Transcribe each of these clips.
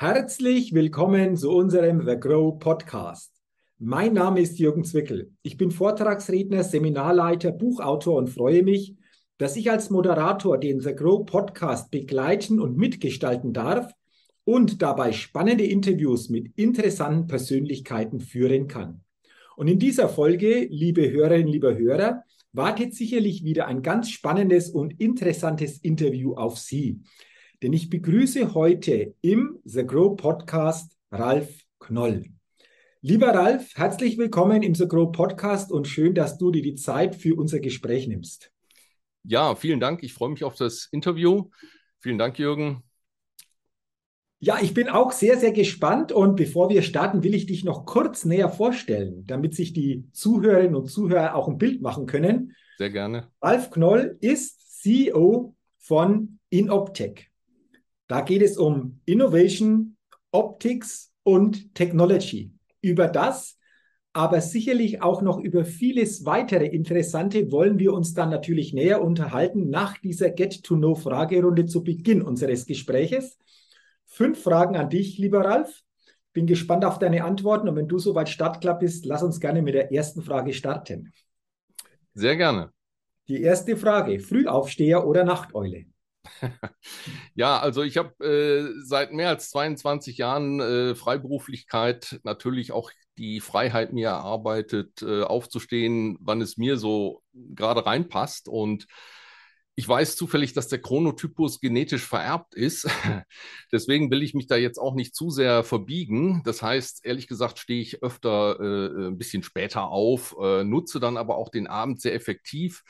Herzlich willkommen zu unserem The Grow Podcast. Mein Name ist Jürgen Zwickel. Ich bin Vortragsredner, Seminarleiter, Buchautor und freue mich, dass ich als Moderator den The Grow Podcast begleiten und mitgestalten darf und dabei spannende Interviews mit interessanten Persönlichkeiten führen kann. Und in dieser Folge, liebe Hörerinnen, lieber Hörer, wartet sicherlich wieder ein ganz spannendes und interessantes Interview auf Sie. Denn ich begrüße heute im The Grow Podcast Ralf Knoll. Lieber Ralf, herzlich willkommen im The Grow Podcast und schön, dass du dir die Zeit für unser Gespräch nimmst. Ja, vielen Dank. Ich freue mich auf das Interview. Vielen Dank, Jürgen. Ja, ich bin auch sehr, sehr gespannt und bevor wir starten, will ich dich noch kurz näher vorstellen, damit sich die Zuhörerinnen und Zuhörer auch ein Bild machen können. Sehr gerne. Ralf Knoll ist CEO von Inoptech. Da geht es um Innovation, Optics und Technology. Über das, aber sicherlich auch noch über vieles weitere Interessante wollen wir uns dann natürlich näher unterhalten nach dieser Get-to-Know-Fragerunde zu Beginn unseres Gespräches. Fünf Fragen an dich, lieber Ralf. Bin gespannt auf deine Antworten und wenn du soweit startklar bist, lass uns gerne mit der ersten Frage starten. Sehr gerne. Die erste Frage: Frühaufsteher oder Nachteule? Ja, also ich habe äh, seit mehr als 22 Jahren äh, Freiberuflichkeit natürlich auch die Freiheit mir erarbeitet, äh, aufzustehen, wann es mir so gerade reinpasst. Und ich weiß zufällig, dass der Chronotypus genetisch vererbt ist. Deswegen will ich mich da jetzt auch nicht zu sehr verbiegen. Das heißt, ehrlich gesagt, stehe ich öfter äh, ein bisschen später auf, äh, nutze dann aber auch den Abend sehr effektiv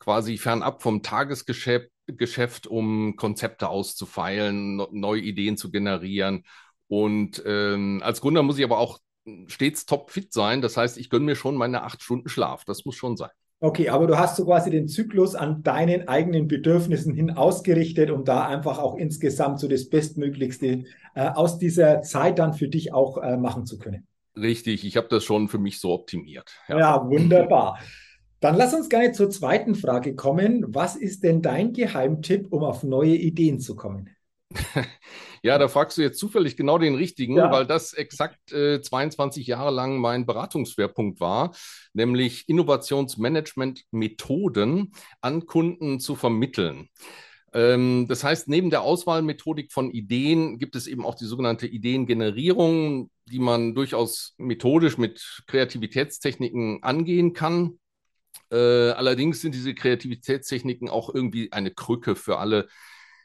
quasi fernab vom Tagesgeschäft, Geschäft, um Konzepte auszufeilen, neue Ideen zu generieren. Und ähm, als Gründer muss ich aber auch stets topfit sein. Das heißt, ich gönne mir schon meine acht Stunden Schlaf. Das muss schon sein. Okay, aber du hast so quasi den Zyklus an deinen eigenen Bedürfnissen hin ausgerichtet, um da einfach auch insgesamt so das Bestmöglichste äh, aus dieser Zeit dann für dich auch äh, machen zu können. Richtig, ich habe das schon für mich so optimiert. Ja, ja wunderbar. Dann lass uns gerne zur zweiten Frage kommen. Was ist denn dein Geheimtipp, um auf neue Ideen zu kommen? Ja, da fragst du jetzt zufällig genau den richtigen, ja. weil das exakt äh, 22 Jahre lang mein Beratungsschwerpunkt war, nämlich Innovationsmanagement-Methoden an Kunden zu vermitteln. Ähm, das heißt, neben der Auswahlmethodik von Ideen gibt es eben auch die sogenannte Ideengenerierung, die man durchaus methodisch mit Kreativitätstechniken angehen kann. Äh, allerdings sind diese Kreativitätstechniken auch irgendwie eine Krücke für alle,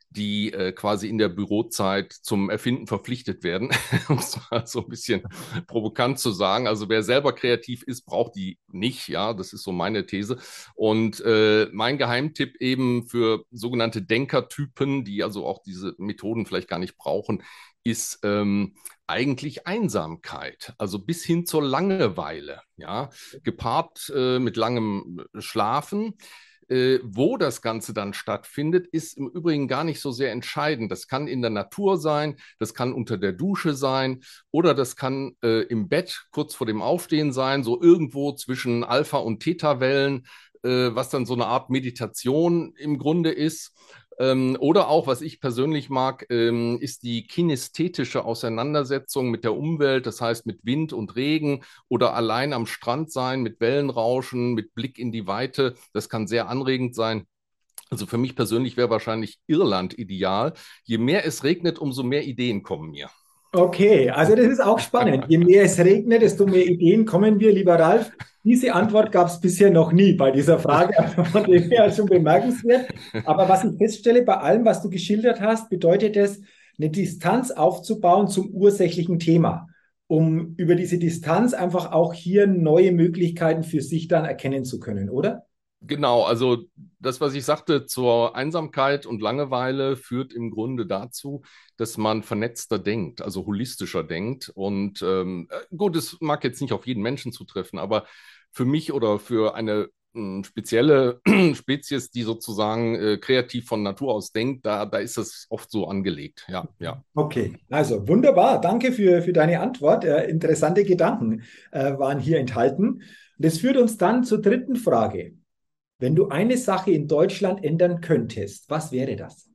die äh, quasi in der Bürozeit zum Erfinden verpflichtet werden, um es mal so ein bisschen provokant zu sagen. Also wer selber kreativ ist, braucht die nicht. Ja, das ist so meine These. Und äh, mein Geheimtipp eben für sogenannte Denkertypen, die also auch diese Methoden vielleicht gar nicht brauchen, ist ähm, eigentlich Einsamkeit, also bis hin zur Langeweile, ja, gepaart äh, mit langem Schlafen. Äh, wo das Ganze dann stattfindet, ist im Übrigen gar nicht so sehr entscheidend. Das kann in der Natur sein, das kann unter der Dusche sein oder das kann äh, im Bett kurz vor dem Aufstehen sein, so irgendwo zwischen Alpha- und Theta-Wellen, äh, was dann so eine Art Meditation im Grunde ist. Ähm, oder auch, was ich persönlich mag, ähm, ist die kinästhetische Auseinandersetzung mit der Umwelt, das heißt mit Wind und Regen oder allein am Strand sein, mit Wellenrauschen, mit Blick in die Weite. Das kann sehr anregend sein. Also für mich persönlich wäre wahrscheinlich Irland ideal. Je mehr es regnet, umso mehr Ideen kommen mir. Okay, also das ist auch spannend. Je mehr es regnet, desto mehr Ideen kommen wir, lieber Ralf. Diese Antwort gab es bisher noch nie bei dieser Frage, also von dem her schon bemerkenswert. Aber was ich feststelle, bei allem, was du geschildert hast, bedeutet es, eine Distanz aufzubauen zum ursächlichen Thema, um über diese Distanz einfach auch hier neue Möglichkeiten für sich dann erkennen zu können, oder? Genau, also das, was ich sagte zur Einsamkeit und Langeweile, führt im Grunde dazu, dass man vernetzter denkt, also holistischer denkt. Und ähm, äh, gut, es mag jetzt nicht auf jeden Menschen zutreffen, aber für mich oder für eine äh, spezielle Spezies, die sozusagen äh, kreativ von Natur aus denkt, da, da ist es oft so angelegt. Ja, ja. Okay, also wunderbar. Danke für, für deine Antwort. Äh, interessante Gedanken äh, waren hier enthalten. Das führt uns dann zur dritten Frage. Wenn du eine Sache in Deutschland ändern könntest, was wäre das?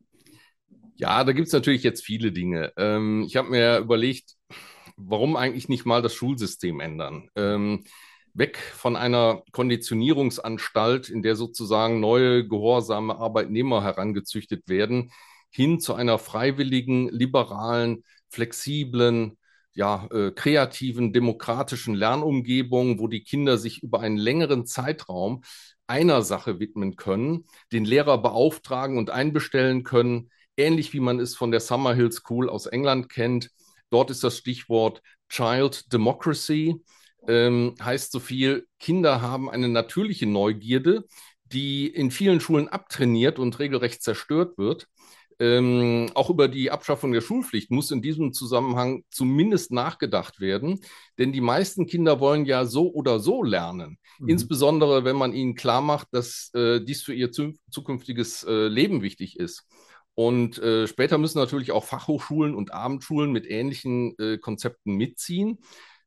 Ja, da gibt es natürlich jetzt viele Dinge. Ähm, ich habe mir überlegt, warum eigentlich nicht mal das Schulsystem ändern? Ähm, weg von einer Konditionierungsanstalt, in der sozusagen neue gehorsame Arbeitnehmer herangezüchtet werden, hin zu einer freiwilligen, liberalen, flexiblen, ja, äh, kreativen, demokratischen Lernumgebung, wo die Kinder sich über einen längeren Zeitraum einer Sache widmen können, den Lehrer beauftragen und einbestellen können, ähnlich wie man es von der Summerhill School aus England kennt. Dort ist das Stichwort Child Democracy. Ähm, heißt so viel, Kinder haben eine natürliche Neugierde, die in vielen Schulen abtrainiert und regelrecht zerstört wird. Ähm, auch über die Abschaffung der Schulpflicht muss in diesem Zusammenhang zumindest nachgedacht werden, denn die meisten Kinder wollen ja so oder so lernen, mhm. insbesondere wenn man ihnen klar macht, dass äh, dies für ihr zu zukünftiges äh, Leben wichtig ist. Und äh, später müssen natürlich auch Fachhochschulen und Abendschulen mit ähnlichen äh, Konzepten mitziehen.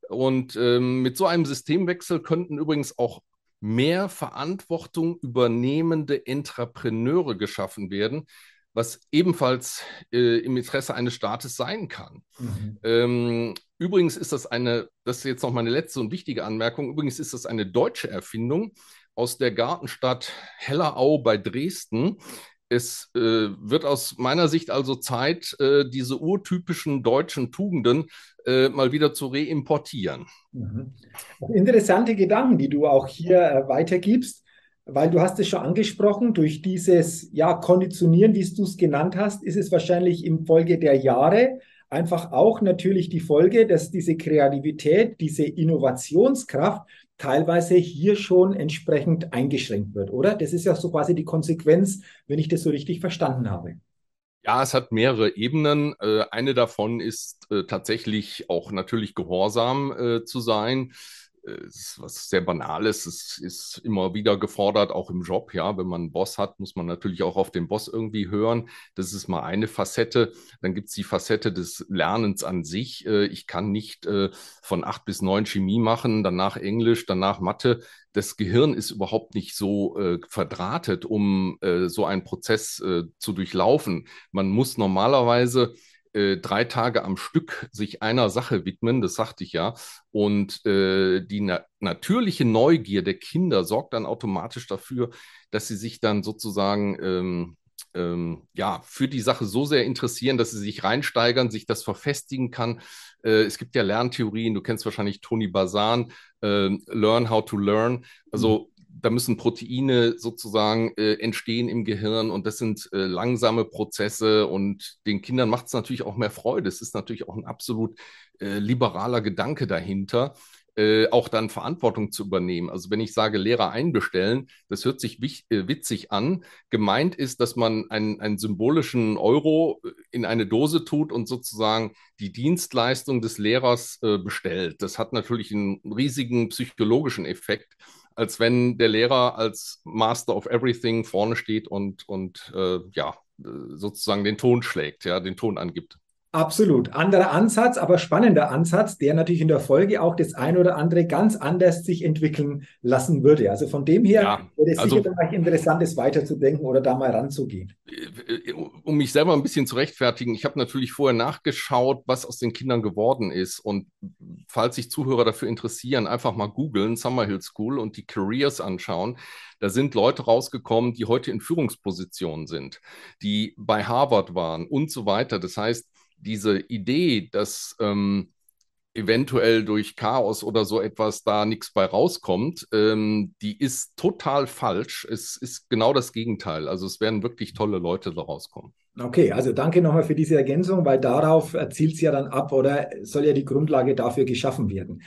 Und ähm, mit so einem Systemwechsel könnten übrigens auch mehr Verantwortung übernehmende Entrepreneure geschaffen werden, was ebenfalls äh, im Interesse eines Staates sein kann. Mhm. Ähm, übrigens ist das eine, das ist jetzt noch meine letzte und wichtige Anmerkung, übrigens ist das eine deutsche Erfindung aus der Gartenstadt Hellerau bei Dresden. Es äh, wird aus meiner Sicht also Zeit, äh, diese urtypischen deutschen Tugenden äh, mal wieder zu reimportieren. Mhm. Interessante Gedanken, die du auch hier äh, weitergibst, weil du hast es schon angesprochen, durch dieses ja, Konditionieren, wie du es genannt hast, ist es wahrscheinlich im Folge der Jahre einfach auch natürlich die Folge, dass diese Kreativität, diese Innovationskraft teilweise hier schon entsprechend eingeschränkt wird, oder? Das ist ja so quasi die Konsequenz, wenn ich das so richtig verstanden habe. Ja, es hat mehrere Ebenen. Äh, eine davon ist äh, tatsächlich auch natürlich gehorsam äh, zu sein ist was sehr Banales. Es ist immer wieder gefordert, auch im Job. Ja, wenn man einen Boss hat, muss man natürlich auch auf den Boss irgendwie hören. Das ist mal eine Facette. Dann gibt es die Facette des Lernens an sich. Äh, ich kann nicht äh, von acht bis neun Chemie machen, danach Englisch, danach Mathe. Das Gehirn ist überhaupt nicht so äh, verdrahtet, um so einen Prozess zu durchlaufen. Man muss normalerweise äh, drei Tage am Stück sich einer Sache widmen, das sagte ich ja. Und äh, die na natürliche Neugier der Kinder sorgt dann automatisch dafür, dass sie sich dann sozusagen ähm, ähm, ja, für die Sache so sehr interessieren, dass sie sich reinsteigern, sich das verfestigen kann. Äh, es gibt ja Lerntheorien, du kennst wahrscheinlich Tony Bazan, äh, Learn How to Learn. Also da müssen Proteine sozusagen äh, entstehen im Gehirn und das sind äh, langsame Prozesse und den Kindern macht es natürlich auch mehr Freude. Es ist natürlich auch ein absolut äh, liberaler Gedanke dahinter, äh, auch dann Verantwortung zu übernehmen. Also wenn ich sage, Lehrer einbestellen, das hört sich äh, witzig an. Gemeint ist, dass man einen, einen symbolischen Euro äh, in eine Dose tut und sozusagen die Dienstleistung des Lehrers bestellt. Das hat natürlich einen riesigen psychologischen Effekt als wenn der Lehrer als Master of Everything vorne steht und, und äh, ja, sozusagen den Ton schlägt, ja, den Ton angibt. Absolut. Anderer Ansatz, aber spannender Ansatz, der natürlich in der Folge auch das ein oder andere ganz anders sich entwickeln lassen würde. Also von dem her ja, wäre es also, sicher vielleicht interessant, es weiterzudenken oder da mal ranzugehen. Um mich selber ein bisschen zu rechtfertigen, ich habe natürlich vorher nachgeschaut, was aus den Kindern geworden ist. Und falls sich Zuhörer dafür interessieren, einfach mal googeln, Summerhill School und die Careers anschauen. Da sind Leute rausgekommen, die heute in Führungspositionen sind, die bei Harvard waren und so weiter. Das heißt, diese Idee, dass ähm, eventuell durch Chaos oder so etwas da nichts bei rauskommt, ähm, die ist total falsch. Es ist genau das Gegenteil. Also es werden wirklich tolle Leute da rauskommen. Okay, also danke nochmal für diese Ergänzung, weil darauf zielt es ja dann ab oder soll ja die Grundlage dafür geschaffen werden.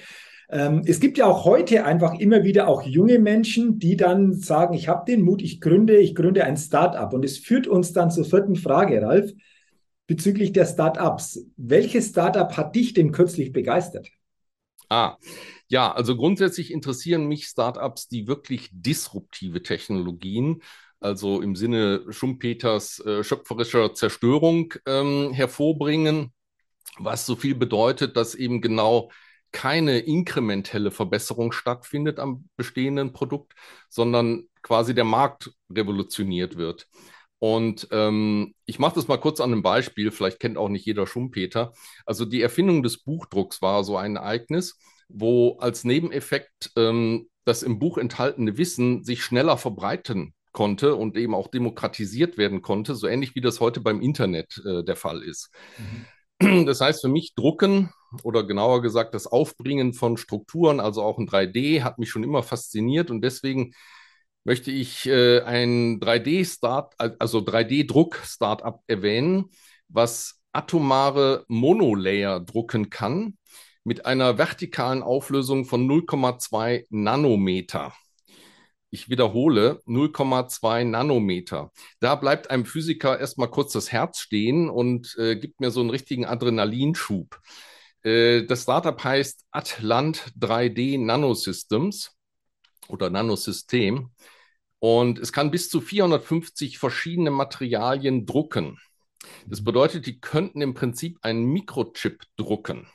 Ähm, es gibt ja auch heute einfach immer wieder auch junge Menschen, die dann sagen, ich habe den Mut, ich gründe, ich gründe ein Start-up. Und es führt uns dann zur vierten Frage, Ralf bezüglich der Startups. Welches Startup hat dich denn kürzlich begeistert? Ah, ja, also grundsätzlich interessieren mich Startups, die wirklich disruptive Technologien, also im Sinne Schumpeters äh, schöpferischer Zerstörung ähm, hervorbringen, was so viel bedeutet, dass eben genau keine inkrementelle Verbesserung stattfindet am bestehenden Produkt, sondern quasi der Markt revolutioniert wird. Und ähm, ich mache das mal kurz an einem Beispiel, vielleicht kennt auch nicht jeder Schumpeter. Also die Erfindung des Buchdrucks war so ein Ereignis, wo als Nebeneffekt ähm, das im Buch enthaltene Wissen sich schneller verbreiten konnte und eben auch demokratisiert werden konnte, so ähnlich wie das heute beim Internet äh, der Fall ist. Mhm. Das heißt für mich, Drucken oder genauer gesagt das Aufbringen von Strukturen, also auch in 3D, hat mich schon immer fasziniert und deswegen möchte ich äh, ein 3D-Start, also 3D-Druck-Startup erwähnen, was atomare Monolayer drucken kann mit einer vertikalen Auflösung von 0,2 Nanometer. Ich wiederhole, 0,2 Nanometer. Da bleibt einem Physiker erstmal kurz das Herz stehen und äh, gibt mir so einen richtigen Adrenalinschub. Äh, das Startup heißt Atlant 3D Nanosystems oder Nanosystem und es kann bis zu 450 verschiedene Materialien drucken. Das bedeutet, die könnten im Prinzip einen Mikrochip drucken.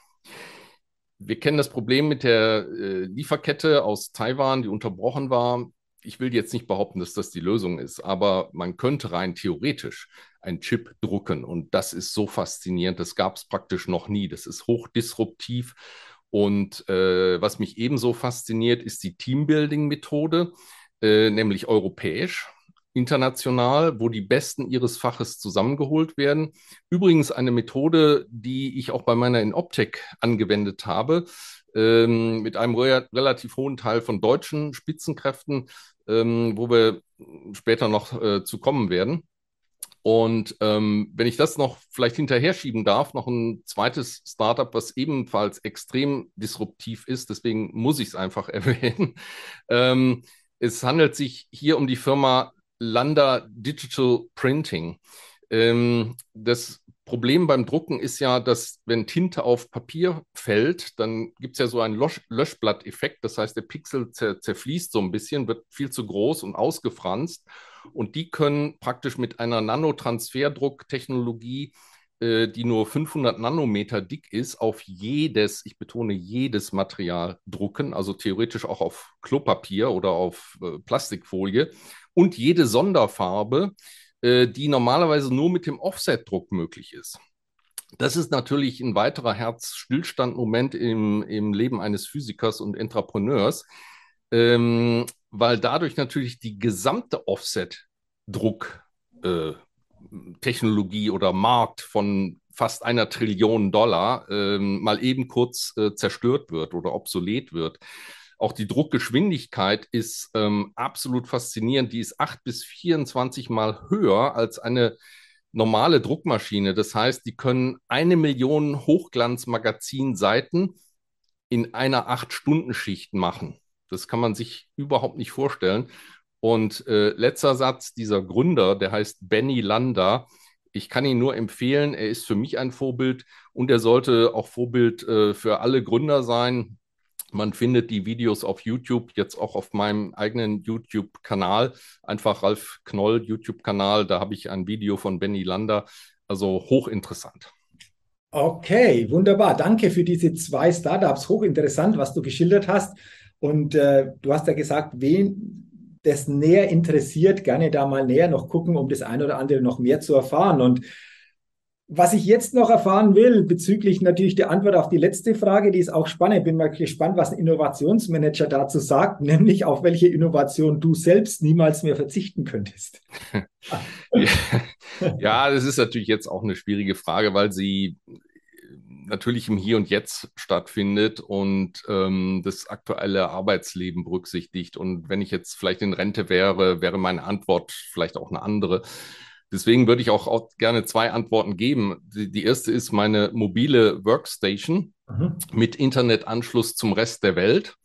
Wir kennen das Problem mit der äh, Lieferkette aus Taiwan, die unterbrochen war. Ich will jetzt nicht behaupten, dass das die Lösung ist, aber man könnte rein theoretisch einen Chip drucken. Und das ist so faszinierend. Das gab es praktisch noch nie. Das ist hochdisruptiv. Und äh, was mich ebenso fasziniert, ist die Teambuilding-Methode. Äh, nämlich europäisch, international, wo die Besten ihres Faches zusammengeholt werden. Übrigens eine Methode, die ich auch bei meiner Inoptec angewendet habe, ähm, mit einem re relativ hohen Teil von deutschen Spitzenkräften, ähm, wo wir später noch äh, zu kommen werden. Und ähm, wenn ich das noch vielleicht hinterher schieben darf, noch ein zweites Startup, was ebenfalls extrem disruptiv ist, deswegen muss ich es einfach erwähnen. Ähm, es handelt sich hier um die Firma Landa Digital Printing. Ähm, das Problem beim Drucken ist ja, dass wenn Tinte auf Papier fällt, dann gibt es ja so einen Lösch Löschblatteffekt. Das heißt, der Pixel zer zerfließt so ein bisschen, wird viel zu groß und ausgefranst. Und die können praktisch mit einer Nanotransferdrucktechnologie äh, die nur 500 Nanometer dick ist, auf jedes, ich betone jedes Material drucken, also theoretisch auch auf Klopapier oder auf äh, Plastikfolie und jede Sonderfarbe, äh, die normalerweise nur mit dem Offset-Druck möglich ist. Das ist natürlich ein weiterer Herzstillstandmoment im, im Leben eines Physikers und Entrepreneurs, ähm, weil dadurch natürlich die gesamte Offset-Druck äh, oder Markt von fast einer Trillion Dollar ähm, mal eben kurz äh, zerstört wird oder obsolet wird. Auch die Druckgeschwindigkeit ist ähm, absolut faszinierend. Die ist 8 bis 24 Mal höher als eine normale Druckmaschine. Das heißt, die können eine Million Hochglanzmagazinseiten in einer 8-Stunden-Schicht machen. Das kann man sich überhaupt nicht vorstellen. Und äh, letzter Satz, dieser Gründer, der heißt Benny Landa. Ich kann ihn nur empfehlen, er ist für mich ein Vorbild und er sollte auch Vorbild äh, für alle Gründer sein. Man findet die Videos auf YouTube, jetzt auch auf meinem eigenen YouTube-Kanal. Einfach Ralf Knoll YouTube-Kanal, da habe ich ein Video von Benny Landa. Also hochinteressant. Okay, wunderbar. Danke für diese zwei Startups. Hochinteressant, was du geschildert hast. Und äh, du hast ja gesagt, wen, das näher interessiert, gerne da mal näher noch gucken, um das eine oder andere noch mehr zu erfahren. Und was ich jetzt noch erfahren will, bezüglich natürlich der Antwort auf die letzte Frage, die ist auch spannend. Bin mal gespannt, was ein Innovationsmanager dazu sagt, nämlich auf welche Innovation du selbst niemals mehr verzichten könntest. ja, das ist natürlich jetzt auch eine schwierige Frage, weil sie natürlich im Hier und Jetzt stattfindet und ähm, das aktuelle Arbeitsleben berücksichtigt. Und wenn ich jetzt vielleicht in Rente wäre, wäre meine Antwort vielleicht auch eine andere. Deswegen würde ich auch, auch gerne zwei Antworten geben. Die, die erste ist meine mobile Workstation mhm. mit Internetanschluss zum Rest der Welt.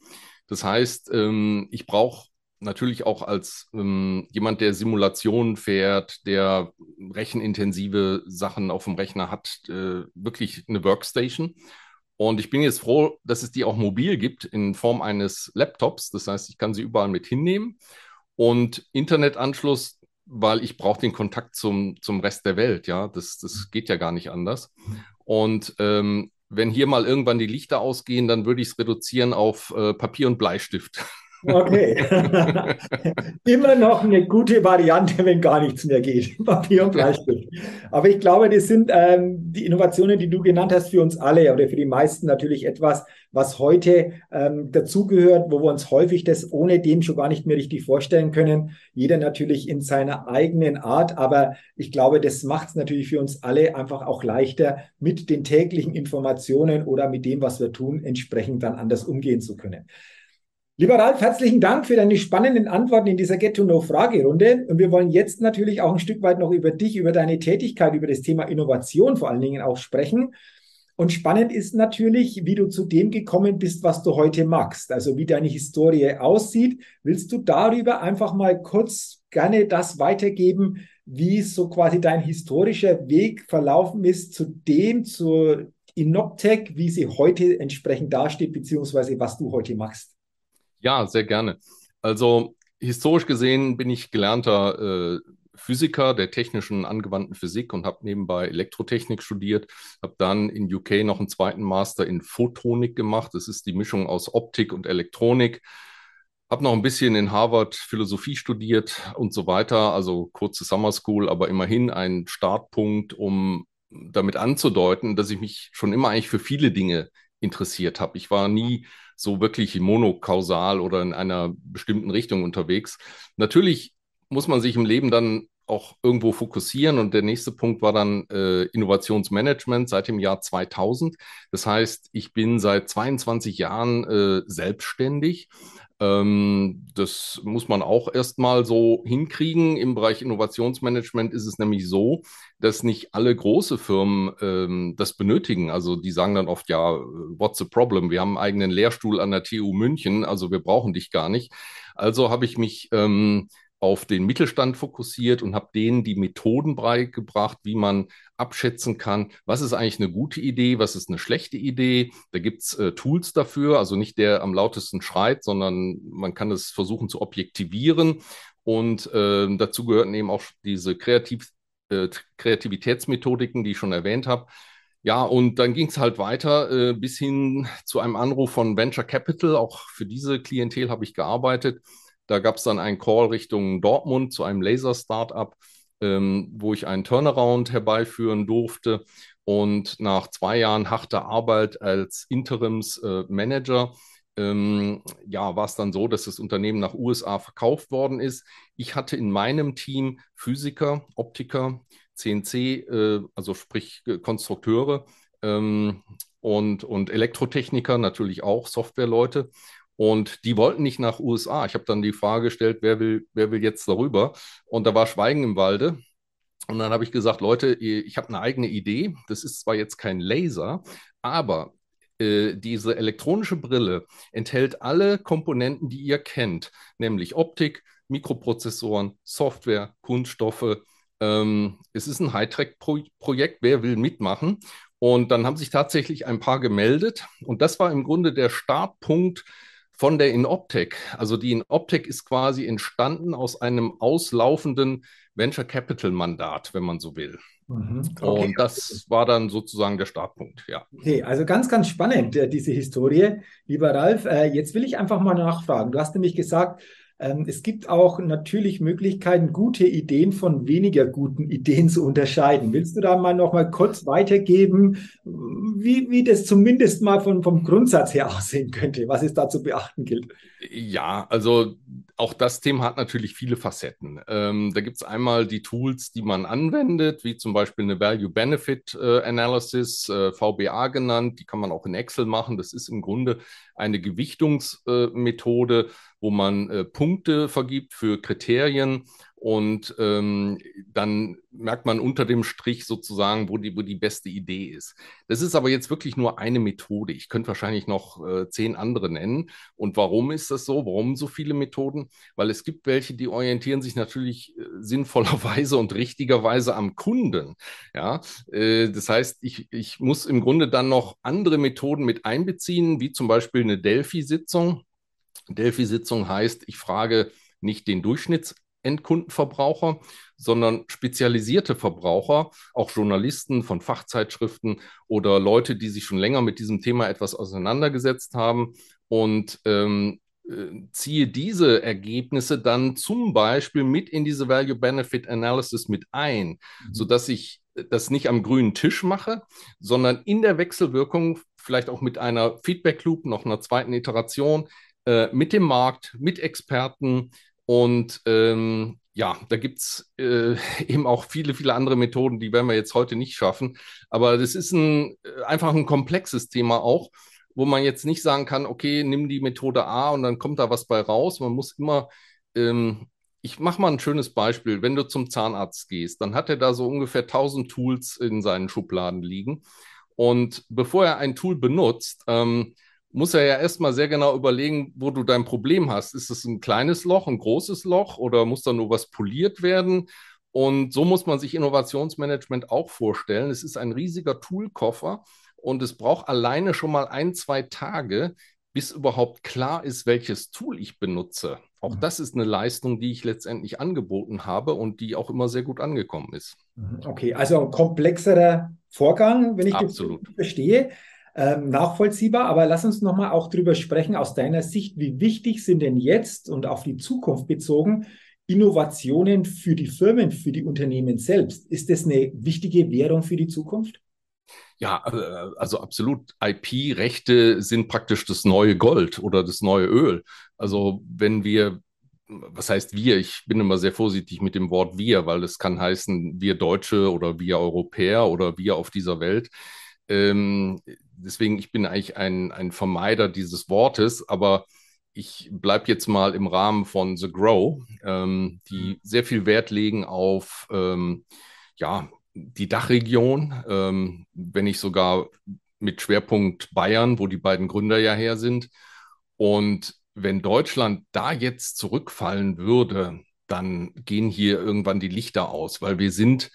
Das heißt, ähm, ich brauche natürlich auch als ähm, jemand, der Simulationen fährt, der rechenintensive Sachen auf dem Rechner hat, äh, wirklich eine Workstation. Und ich bin jetzt froh, dass es die auch mobil gibt in Form eines Laptops. Das heißt, ich kann sie überall mit hinnehmen. Und Internetanschluss, weil ich brauche den Kontakt zum, zum Rest der Welt. Ja, das, das geht ja gar nicht anders. Und ähm, wenn hier mal irgendwann die Lichter ausgehen, dann würde ich es reduzieren auf äh, Papier und Bleistift. Okay. Immer noch eine gute Variante, wenn gar nichts mehr geht. Papier und Bleistift. Aber ich glaube, das sind ähm, die Innovationen, die du genannt hast, für uns alle oder für die meisten natürlich etwas, was heute ähm, dazugehört, wo wir uns häufig das ohne dem schon gar nicht mehr richtig vorstellen können. Jeder natürlich in seiner eigenen Art, aber ich glaube, das macht es natürlich für uns alle einfach auch leichter, mit den täglichen Informationen oder mit dem, was wir tun, entsprechend dann anders umgehen zu können. Lieber Ralf, herzlichen Dank für deine spannenden Antworten in dieser Get-to-Know-Fragerunde. Und wir wollen jetzt natürlich auch ein Stück weit noch über dich, über deine Tätigkeit, über das Thema Innovation vor allen Dingen auch sprechen. Und spannend ist natürlich, wie du zu dem gekommen bist, was du heute magst, also wie deine Historie aussieht. Willst du darüber einfach mal kurz gerne das weitergeben, wie so quasi dein historischer Weg verlaufen ist zu dem, zur Inoptech, wie sie heute entsprechend dasteht, beziehungsweise was du heute machst? Ja, sehr gerne. Also historisch gesehen bin ich gelernter äh, Physiker der technischen angewandten Physik und habe nebenbei Elektrotechnik studiert, habe dann in UK noch einen zweiten Master in Photonik gemacht. Das ist die Mischung aus Optik und Elektronik. Habe noch ein bisschen in Harvard Philosophie studiert und so weiter, also kurze Summer School, aber immerhin ein Startpunkt, um damit anzudeuten, dass ich mich schon immer eigentlich für viele Dinge interessiert habe. Ich war nie so wirklich monokausal oder in einer bestimmten Richtung unterwegs. Natürlich muss man sich im Leben dann auch irgendwo fokussieren. Und der nächste Punkt war dann äh, Innovationsmanagement seit dem Jahr 2000. Das heißt, ich bin seit 22 Jahren äh, selbstständig. Ähm, das muss man auch erstmal so hinkriegen. Im Bereich Innovationsmanagement ist es nämlich so, dass nicht alle große Firmen ähm, das benötigen. Also die sagen dann oft, ja, what's the problem? Wir haben einen eigenen Lehrstuhl an der TU München, also wir brauchen dich gar nicht. Also habe ich mich ähm, auf den Mittelstand fokussiert und habe denen die Methoden beigebracht, wie man abschätzen kann, was ist eigentlich eine gute Idee, was ist eine schlechte Idee. Da gibt es äh, Tools dafür, also nicht der am lautesten schreit, sondern man kann es versuchen zu objektivieren. Und äh, dazu gehörten eben auch diese Kreativ äh, Kreativitätsmethodiken, die ich schon erwähnt habe. Ja, und dann ging es halt weiter äh, bis hin zu einem Anruf von Venture Capital. Auch für diese Klientel habe ich gearbeitet. Da gab es dann einen Call Richtung Dortmund zu einem Laser-Startup, ähm, wo ich einen Turnaround herbeiführen durfte. Und nach zwei Jahren harter Arbeit als Interimsmanager äh, ähm, ja, war es dann so, dass das Unternehmen nach USA verkauft worden ist. Ich hatte in meinem Team Physiker, Optiker, CNC, äh, also sprich äh, Konstrukteure ähm, und, und Elektrotechniker, natürlich auch Softwareleute. Und die wollten nicht nach USA. Ich habe dann die Frage gestellt, wer will, wer will jetzt darüber? Und da war Schweigen im Walde. Und dann habe ich gesagt, Leute, ich habe eine eigene Idee. Das ist zwar jetzt kein Laser, aber äh, diese elektronische Brille enthält alle Komponenten, die ihr kennt, nämlich Optik, Mikroprozessoren, Software, Kunststoffe. Ähm, es ist ein Hightech-Projekt. Wer will mitmachen? Und dann haben sich tatsächlich ein paar gemeldet. Und das war im Grunde der Startpunkt von der Inoptech. Also die Inoptech ist quasi entstanden aus einem auslaufenden Venture Capital Mandat, wenn man so will. Mhm. Okay. Und das war dann sozusagen der Startpunkt, ja. Okay, also ganz, ganz spannend, äh, diese Historie. Lieber Ralf, äh, jetzt will ich einfach mal nachfragen. Du hast nämlich gesagt, es gibt auch natürlich Möglichkeiten, gute Ideen von weniger guten Ideen zu unterscheiden. Willst du da mal noch mal kurz weitergeben, wie, wie das zumindest mal von, vom Grundsatz her aussehen könnte, was es da zu beachten gilt? Ja, also auch das Thema hat natürlich viele Facetten. Ähm, da gibt es einmal die Tools, die man anwendet, wie zum Beispiel eine Value-Benefit äh, Analysis, äh, VBA genannt. Die kann man auch in Excel machen. Das ist im Grunde eine Gewichtungsmethode, äh, wo man äh, Punkte vergibt für Kriterien und ähm, dann merkt man unter dem Strich sozusagen, wo die, wo die beste Idee ist. Das ist aber jetzt wirklich nur eine Methode. Ich könnte wahrscheinlich noch äh, zehn andere nennen. Und warum ist das so? Warum so viele Methoden? Weil es gibt welche, die orientieren sich natürlich äh, sinnvollerweise und richtigerweise am Kunden. Ja, äh, das heißt, ich, ich muss im Grunde dann noch andere Methoden mit einbeziehen, wie zum Beispiel eine Delphi-Sitzung. Delphi-Sitzung heißt, ich frage nicht den Durchschnitts Endkundenverbraucher, sondern spezialisierte Verbraucher, auch Journalisten von Fachzeitschriften oder Leute, die sich schon länger mit diesem Thema etwas auseinandergesetzt haben und ähm, äh, ziehe diese Ergebnisse dann zum Beispiel mit in diese Value-Benefit-Analysis mit ein, mhm. sodass ich das nicht am grünen Tisch mache, sondern in der Wechselwirkung vielleicht auch mit einer Feedback-Loop, noch einer zweiten Iteration, äh, mit dem Markt, mit Experten und ähm, ja, da gibt es äh, eben auch viele, viele andere Methoden, die werden wir jetzt heute nicht schaffen. Aber das ist ein, äh, einfach ein komplexes Thema auch wo man jetzt nicht sagen kann, okay, nimm die Methode A und dann kommt da was bei raus. Man muss immer, ähm, ich mache mal ein schönes Beispiel. Wenn du zum Zahnarzt gehst, dann hat er da so ungefähr 1000 Tools in seinen Schubladen liegen. Und bevor er ein Tool benutzt, ähm, muss er ja erstmal sehr genau überlegen, wo du dein Problem hast. Ist es ein kleines Loch, ein großes Loch oder muss da nur was poliert werden? Und so muss man sich Innovationsmanagement auch vorstellen. Es ist ein riesiger Toolkoffer und es braucht alleine schon mal ein, zwei Tage, bis überhaupt klar ist, welches Tool ich benutze. Auch mhm. das ist eine Leistung, die ich letztendlich angeboten habe und die auch immer sehr gut angekommen ist. Mhm. Okay, also ein komplexerer Vorgang, wenn ich Absolut. das verstehe. Ähm, nachvollziehbar, aber lass uns nochmal auch darüber sprechen, aus deiner Sicht, wie wichtig sind denn jetzt und auf die Zukunft bezogen Innovationen für die Firmen, für die Unternehmen selbst? Ist das eine wichtige Währung für die Zukunft? Ja, äh, also absolut. IP-Rechte sind praktisch das neue Gold oder das neue Öl. Also wenn wir, was heißt wir? Ich bin immer sehr vorsichtig mit dem Wort wir, weil es kann heißen wir Deutsche oder wir Europäer oder wir auf dieser Welt. Ähm, deswegen, ich bin eigentlich ein, ein Vermeider dieses Wortes, aber ich bleibe jetzt mal im Rahmen von The Grow, ähm, die mhm. sehr viel Wert legen auf ähm, ja, die Dachregion, ähm, wenn nicht sogar mit Schwerpunkt Bayern, wo die beiden Gründer ja her sind. Und wenn Deutschland da jetzt zurückfallen würde, dann gehen hier irgendwann die Lichter aus, weil wir sind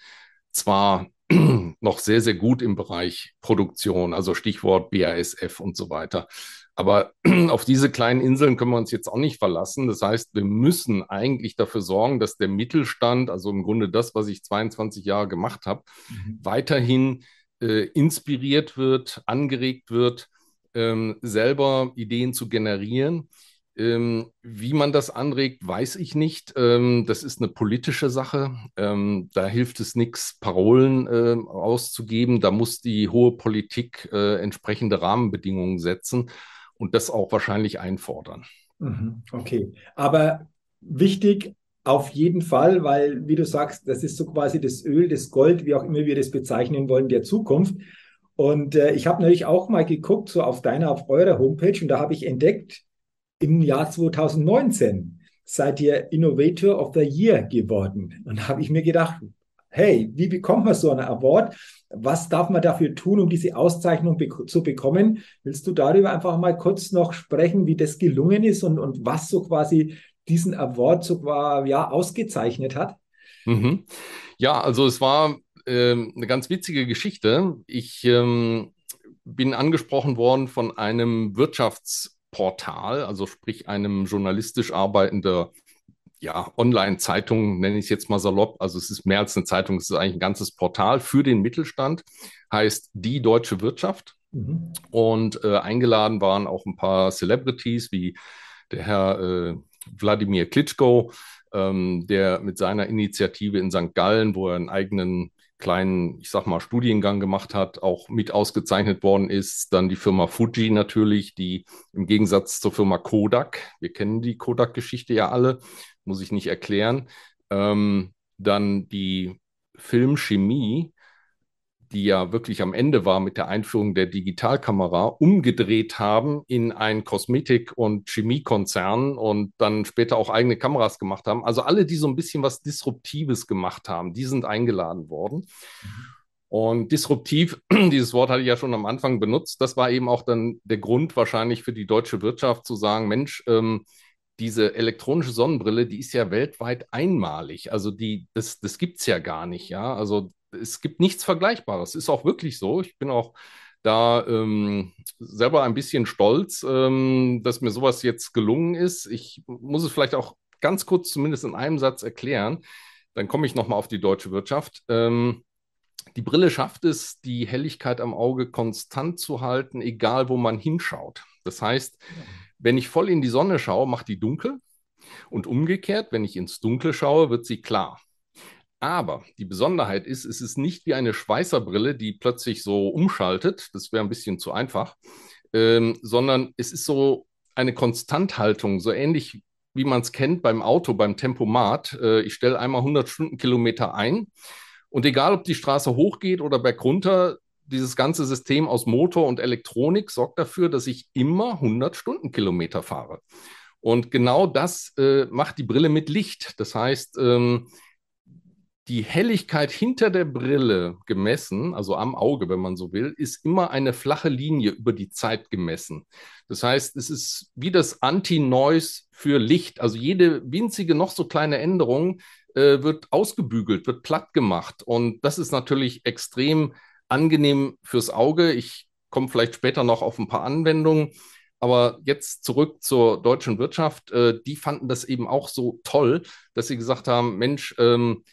zwar noch sehr, sehr gut im Bereich Produktion, also Stichwort BASF und so weiter. Aber auf diese kleinen Inseln können wir uns jetzt auch nicht verlassen. Das heißt, wir müssen eigentlich dafür sorgen, dass der Mittelstand, also im Grunde das, was ich 22 Jahre gemacht habe, mhm. weiterhin äh, inspiriert wird, angeregt wird, ähm, selber Ideen zu generieren. Ähm, wie man das anregt, weiß ich nicht. Ähm, das ist eine politische Sache. Ähm, da hilft es nichts, Parolen äh, auszugeben. Da muss die hohe Politik äh, entsprechende Rahmenbedingungen setzen und das auch wahrscheinlich einfordern. Mhm, okay, aber wichtig auf jeden Fall, weil, wie du sagst, das ist so quasi das Öl, das Gold, wie auch immer wir das bezeichnen wollen, der Zukunft. Und äh, ich habe natürlich auch mal geguckt, so auf deiner, auf eurer Homepage, und da habe ich entdeckt, im Jahr 2019 seid ihr Innovator of the Year geworden. Und habe ich mir gedacht, hey, wie bekommt man so einen Award? Was darf man dafür tun, um diese Auszeichnung be zu bekommen? Willst du darüber einfach mal kurz noch sprechen, wie das gelungen ist und, und was so quasi diesen Award so ja, ausgezeichnet hat? Mhm. Ja, also es war äh, eine ganz witzige Geschichte. Ich ähm, bin angesprochen worden von einem Wirtschaftsportal, also sprich einem journalistisch arbeitenden ja, Online-Zeitung, nenne ich es jetzt mal salopp. Also es ist mehr als eine Zeitung, es ist eigentlich ein ganzes Portal für den Mittelstand, heißt Die Deutsche Wirtschaft. Mhm. Und äh, eingeladen waren auch ein paar Celebrities wie der Herr äh, Wladimir Klitschko, ähm, der mit seiner Initiative in St. Gallen, wo er einen eigenen kleinen, ich sag mal, Studiengang gemacht hat, auch mit ausgezeichnet worden ist. Dann die Firma Fuji natürlich, die im Gegensatz zur Firma Kodak, wir kennen die Kodak-Geschichte ja alle, muss ich nicht erklären. Ähm, dann die Filmchemie, die ja wirklich am Ende war mit der Einführung der Digitalkamera, umgedreht haben in ein Kosmetik- und Chemiekonzern und dann später auch eigene Kameras gemacht haben. Also alle, die so ein bisschen was Disruptives gemacht haben, die sind eingeladen worden. Und disruptiv, dieses Wort hatte ich ja schon am Anfang benutzt, das war eben auch dann der Grund wahrscheinlich für die deutsche Wirtschaft zu sagen, Mensch, ähm, diese elektronische Sonnenbrille, die ist ja weltweit einmalig. Also die, das, das gibt es ja gar nicht, ja. Also es gibt nichts Vergleichbares. Ist auch wirklich so. Ich bin auch da ähm, selber ein bisschen stolz, ähm, dass mir sowas jetzt gelungen ist. Ich muss es vielleicht auch ganz kurz zumindest in einem Satz erklären. Dann komme ich nochmal auf die deutsche Wirtschaft. Ähm, die Brille schafft es, die Helligkeit am Auge konstant zu halten, egal wo man hinschaut. Das heißt, wenn ich voll in die Sonne schaue, macht die dunkel. Und umgekehrt, wenn ich ins Dunkle schaue, wird sie klar. Aber die Besonderheit ist, es ist nicht wie eine Schweißerbrille, die plötzlich so umschaltet. Das wäre ein bisschen zu einfach. Ähm, sondern es ist so eine Konstanthaltung, so ähnlich wie man es kennt beim Auto, beim Tempomat. Äh, ich stelle einmal 100 Stundenkilometer ein und egal, ob die Straße hochgeht oder bergunter, dieses ganze System aus Motor und Elektronik sorgt dafür, dass ich immer 100 Stundenkilometer fahre. Und genau das äh, macht die Brille mit Licht. Das heißt, ähm, die Helligkeit hinter der Brille gemessen, also am Auge, wenn man so will, ist immer eine flache Linie über die Zeit gemessen. Das heißt, es ist wie das Anti-Noise für Licht. Also jede winzige, noch so kleine Änderung äh, wird ausgebügelt, wird platt gemacht. Und das ist natürlich extrem angenehm fürs Auge. Ich komme vielleicht später noch auf ein paar Anwendungen. Aber jetzt zurück zur deutschen Wirtschaft. Äh, die fanden das eben auch so toll, dass sie gesagt haben, Mensch, ähm,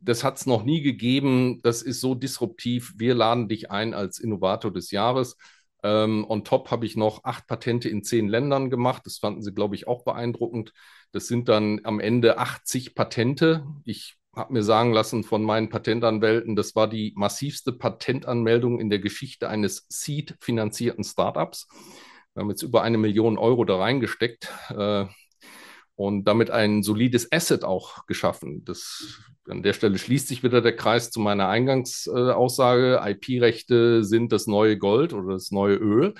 das hat es noch nie gegeben, das ist so disruptiv, wir laden dich ein als Innovator des Jahres. Ähm, on top habe ich noch acht Patente in zehn Ländern gemacht. Das fanden sie, glaube ich, auch beeindruckend. Das sind dann am Ende 80 Patente. Ich habe mir sagen lassen von meinen Patentanwälten, das war die massivste Patentanmeldung in der Geschichte eines Seed-finanzierten Startups. Wir haben jetzt über eine Million Euro da reingesteckt. Äh, und damit ein solides Asset auch geschaffen. Das, an der Stelle schließt sich wieder der Kreis zu meiner Eingangsaussage. IP-Rechte sind das neue Gold oder das neue Öl.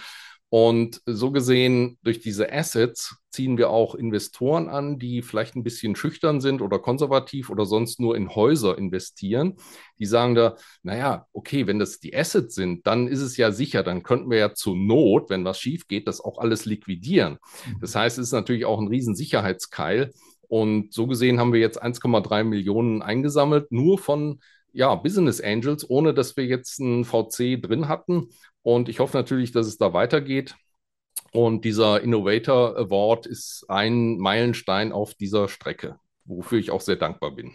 Und so gesehen, durch diese Assets ziehen wir auch Investoren an, die vielleicht ein bisschen schüchtern sind oder konservativ oder sonst nur in Häuser investieren. Die sagen da, naja, okay, wenn das die Assets sind, dann ist es ja sicher, dann könnten wir ja zur Not, wenn was schief geht, das auch alles liquidieren. Mhm. Das heißt, es ist natürlich auch ein Riesensicherheitskeil. Und so gesehen haben wir jetzt 1,3 Millionen eingesammelt, nur von ja, Business Angels, ohne dass wir jetzt einen VC drin hatten. Und ich hoffe natürlich, dass es da weitergeht. Und dieser Innovator Award ist ein Meilenstein auf dieser Strecke, wofür ich auch sehr dankbar bin.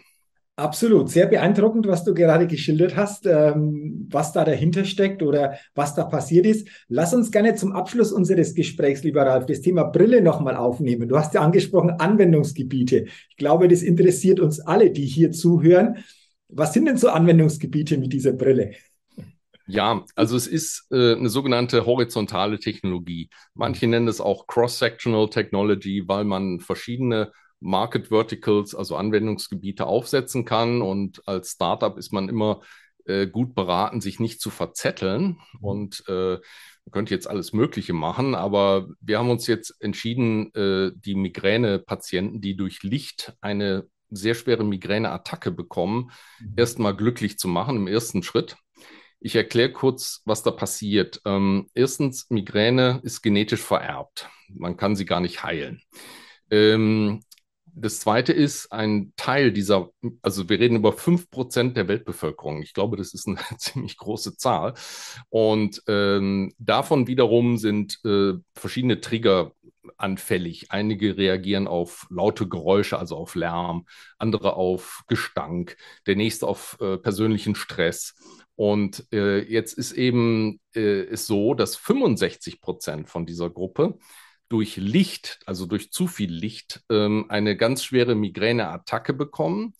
Absolut, sehr beeindruckend, was du gerade geschildert hast, ähm, was da dahinter steckt oder was da passiert ist. Lass uns gerne zum Abschluss unseres Gesprächs, lieber Ralf, das Thema Brille nochmal aufnehmen. Du hast ja angesprochen Anwendungsgebiete. Ich glaube, das interessiert uns alle, die hier zuhören. Was sind denn so Anwendungsgebiete mit dieser Brille? Ja, also es ist äh, eine sogenannte horizontale Technologie. Manche nennen es auch Cross-Sectional Technology, weil man verschiedene Market Verticals, also Anwendungsgebiete aufsetzen kann. Und als Startup ist man immer äh, gut beraten, sich nicht zu verzetteln. Und äh, man könnte jetzt alles Mögliche machen, aber wir haben uns jetzt entschieden, äh, die Migräne-Patienten, die durch Licht eine sehr schwere Migräneattacke bekommen, mhm. erstmal glücklich zu machen im ersten Schritt. Ich erkläre kurz, was da passiert. Ähm, erstens, Migräne ist genetisch vererbt. Man kann sie gar nicht heilen. Ähm, das zweite ist, ein Teil dieser, also wir reden über fünf Prozent der Weltbevölkerung. Ich glaube, das ist eine ziemlich große Zahl. Und ähm, davon wiederum sind äh, verschiedene Trigger anfällig. Einige reagieren auf laute Geräusche, also auf Lärm, andere auf Gestank, der nächste auf äh, persönlichen Stress. Und äh, jetzt ist eben äh, ist so, dass 65 Prozent von dieser Gruppe durch Licht, also durch zu viel Licht, ähm, eine ganz schwere Migräneattacke bekommen,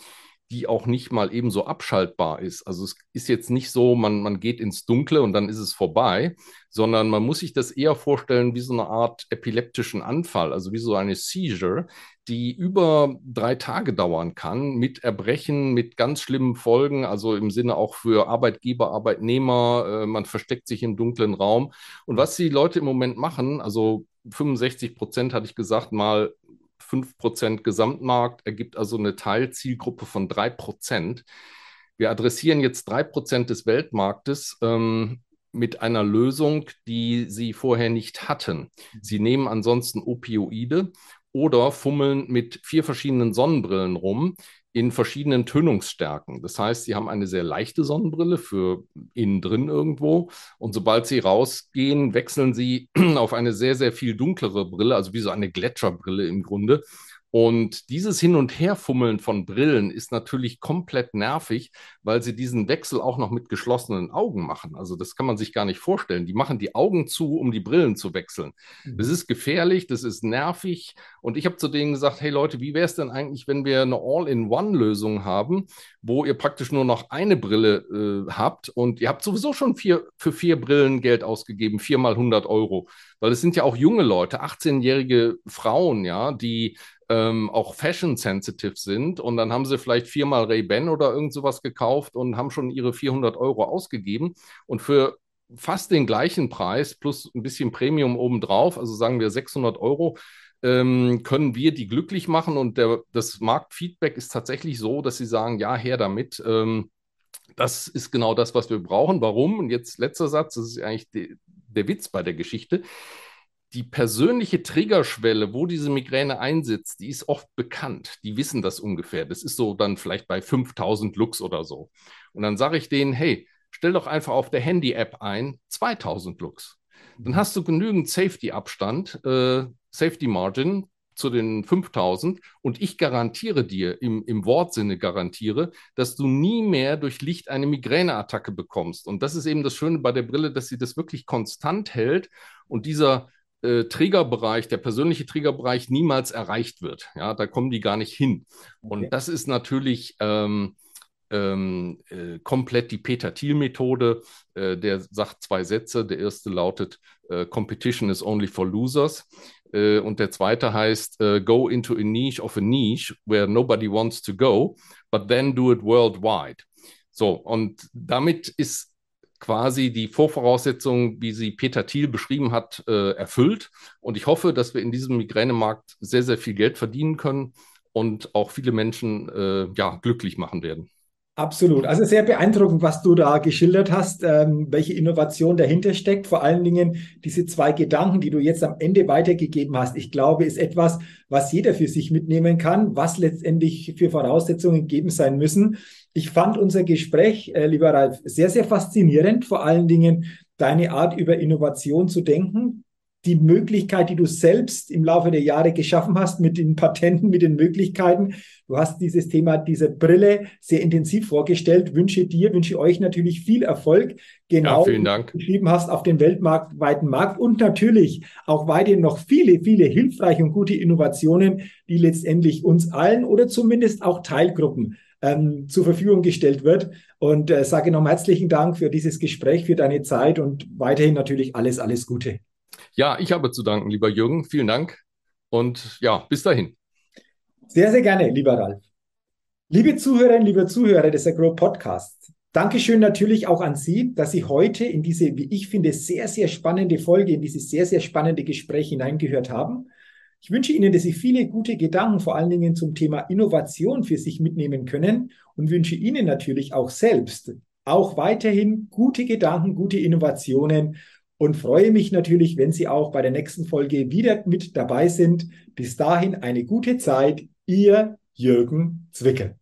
die auch nicht mal ebenso abschaltbar ist. Also es ist jetzt nicht so, man, man geht ins Dunkle und dann ist es vorbei, sondern man muss sich das eher vorstellen wie so eine Art epileptischen Anfall, also wie so eine Seizure, die über drei Tage dauern kann, mit Erbrechen, mit ganz schlimmen Folgen, also im Sinne auch für Arbeitgeber, Arbeitnehmer, äh, man versteckt sich im dunklen Raum. Und was die Leute im Moment machen, also 65 Prozent hatte ich gesagt, mal 5% Gesamtmarkt ergibt also eine Teilzielgruppe von 3%. Wir adressieren jetzt 3% des Weltmarktes ähm, mit einer Lösung, die sie vorher nicht hatten. Sie nehmen ansonsten Opioide oder fummeln mit vier verschiedenen Sonnenbrillen rum, in verschiedenen Tönungsstärken. Das heißt, sie haben eine sehr leichte Sonnenbrille für innen drin irgendwo und sobald sie rausgehen, wechseln sie auf eine sehr, sehr viel dunklere Brille, also wie so eine Gletscherbrille im Grunde. Und dieses Hin- und Herfummeln von Brillen ist natürlich komplett nervig, weil sie diesen Wechsel auch noch mit geschlossenen Augen machen. Also das kann man sich gar nicht vorstellen. Die machen die Augen zu, um die Brillen zu wechseln. Mhm. Das ist gefährlich, das ist nervig. Und ich habe zu denen gesagt, hey Leute, wie wäre es denn eigentlich, wenn wir eine All-in-One-Lösung haben, wo ihr praktisch nur noch eine Brille äh, habt und ihr habt sowieso schon vier, für vier Brillen Geld ausgegeben, viermal 100 Euro. Weil es sind ja auch junge Leute, 18-jährige Frauen, ja, die ähm, auch fashion-sensitive sind und dann haben sie vielleicht viermal Ray-Ban oder irgend sowas gekauft und haben schon ihre 400 Euro ausgegeben und für fast den gleichen Preis plus ein bisschen Premium obendrauf, also sagen wir 600 Euro, ähm, können wir die glücklich machen und der, das Marktfeedback ist tatsächlich so, dass sie sagen, ja, her damit. Ähm, das ist genau das, was wir brauchen. Warum? Und jetzt letzter Satz, das ist eigentlich die, der Witz bei der Geschichte die persönliche Triggerschwelle, wo diese Migräne einsetzt, die ist oft bekannt. Die wissen das ungefähr. Das ist so dann vielleicht bei 5000 Lux oder so. Und dann sage ich denen, hey, stell doch einfach auf der Handy-App ein 2000 Lux. Dann mhm. hast du genügend Safety-Abstand, äh, Safety-Margin zu den 5000 und ich garantiere dir, im, im Wortsinne garantiere, dass du nie mehr durch Licht eine Migräneattacke bekommst. Und das ist eben das Schöne bei der Brille, dass sie das wirklich konstant hält und dieser äh, Triggerbereich, der persönliche Triggerbereich niemals erreicht wird. Ja, da kommen die gar nicht hin. Und okay. das ist natürlich ähm, ähm, äh, komplett die Peter Thiel-Methode. Äh, der sagt zwei Sätze. Der erste lautet: äh, Competition is only for losers. Äh, und der zweite heißt: äh, Go into a niche of a niche where nobody wants to go, but then do it worldwide. So, und damit ist quasi die Vorvoraussetzungen, wie sie Peter Thiel beschrieben hat, äh, erfüllt. Und ich hoffe, dass wir in diesem Migränemarkt sehr, sehr viel Geld verdienen können und auch viele Menschen äh, ja, glücklich machen werden. Absolut. Also sehr beeindruckend, was du da geschildert hast, ähm, welche Innovation dahinter steckt. Vor allen Dingen diese zwei Gedanken, die du jetzt am Ende weitergegeben hast. Ich glaube, ist etwas, was jeder für sich mitnehmen kann, was letztendlich für Voraussetzungen gegeben sein müssen. Ich fand unser Gespräch, äh, lieber Ralf, sehr, sehr faszinierend. Vor allen Dingen deine Art, über Innovation zu denken die Möglichkeit, die du selbst im Laufe der Jahre geschaffen hast mit den Patenten, mit den Möglichkeiten. Du hast dieses Thema, diese Brille sehr intensiv vorgestellt. Wünsche dir, wünsche euch natürlich viel Erfolg. Genau, ja, vielen Dank. wie du beschrieben hast auf dem weltweiten Markt und natürlich auch weiterhin noch viele, viele hilfreiche und gute Innovationen, die letztendlich uns allen oder zumindest auch Teilgruppen ähm, zur Verfügung gestellt wird. Und äh, sage nochmal herzlichen Dank für dieses Gespräch, für deine Zeit und weiterhin natürlich alles, alles Gute. Ja, ich habe zu danken, lieber Jürgen. Vielen Dank und ja, bis dahin. Sehr, sehr gerne, lieber Ralf. Liebe Zuhörerinnen, liebe Zuhörer des Agro Podcasts, Dankeschön natürlich auch an Sie, dass Sie heute in diese, wie ich finde, sehr, sehr spannende Folge, in dieses sehr, sehr spannende Gespräch hineingehört haben. Ich wünsche Ihnen, dass Sie viele gute Gedanken vor allen Dingen zum Thema Innovation für sich mitnehmen können und wünsche Ihnen natürlich auch selbst auch weiterhin gute Gedanken, gute Innovationen und freue mich natürlich, wenn Sie auch bei der nächsten Folge wieder mit dabei sind. Bis dahin eine gute Zeit. Ihr Jürgen Zwickel.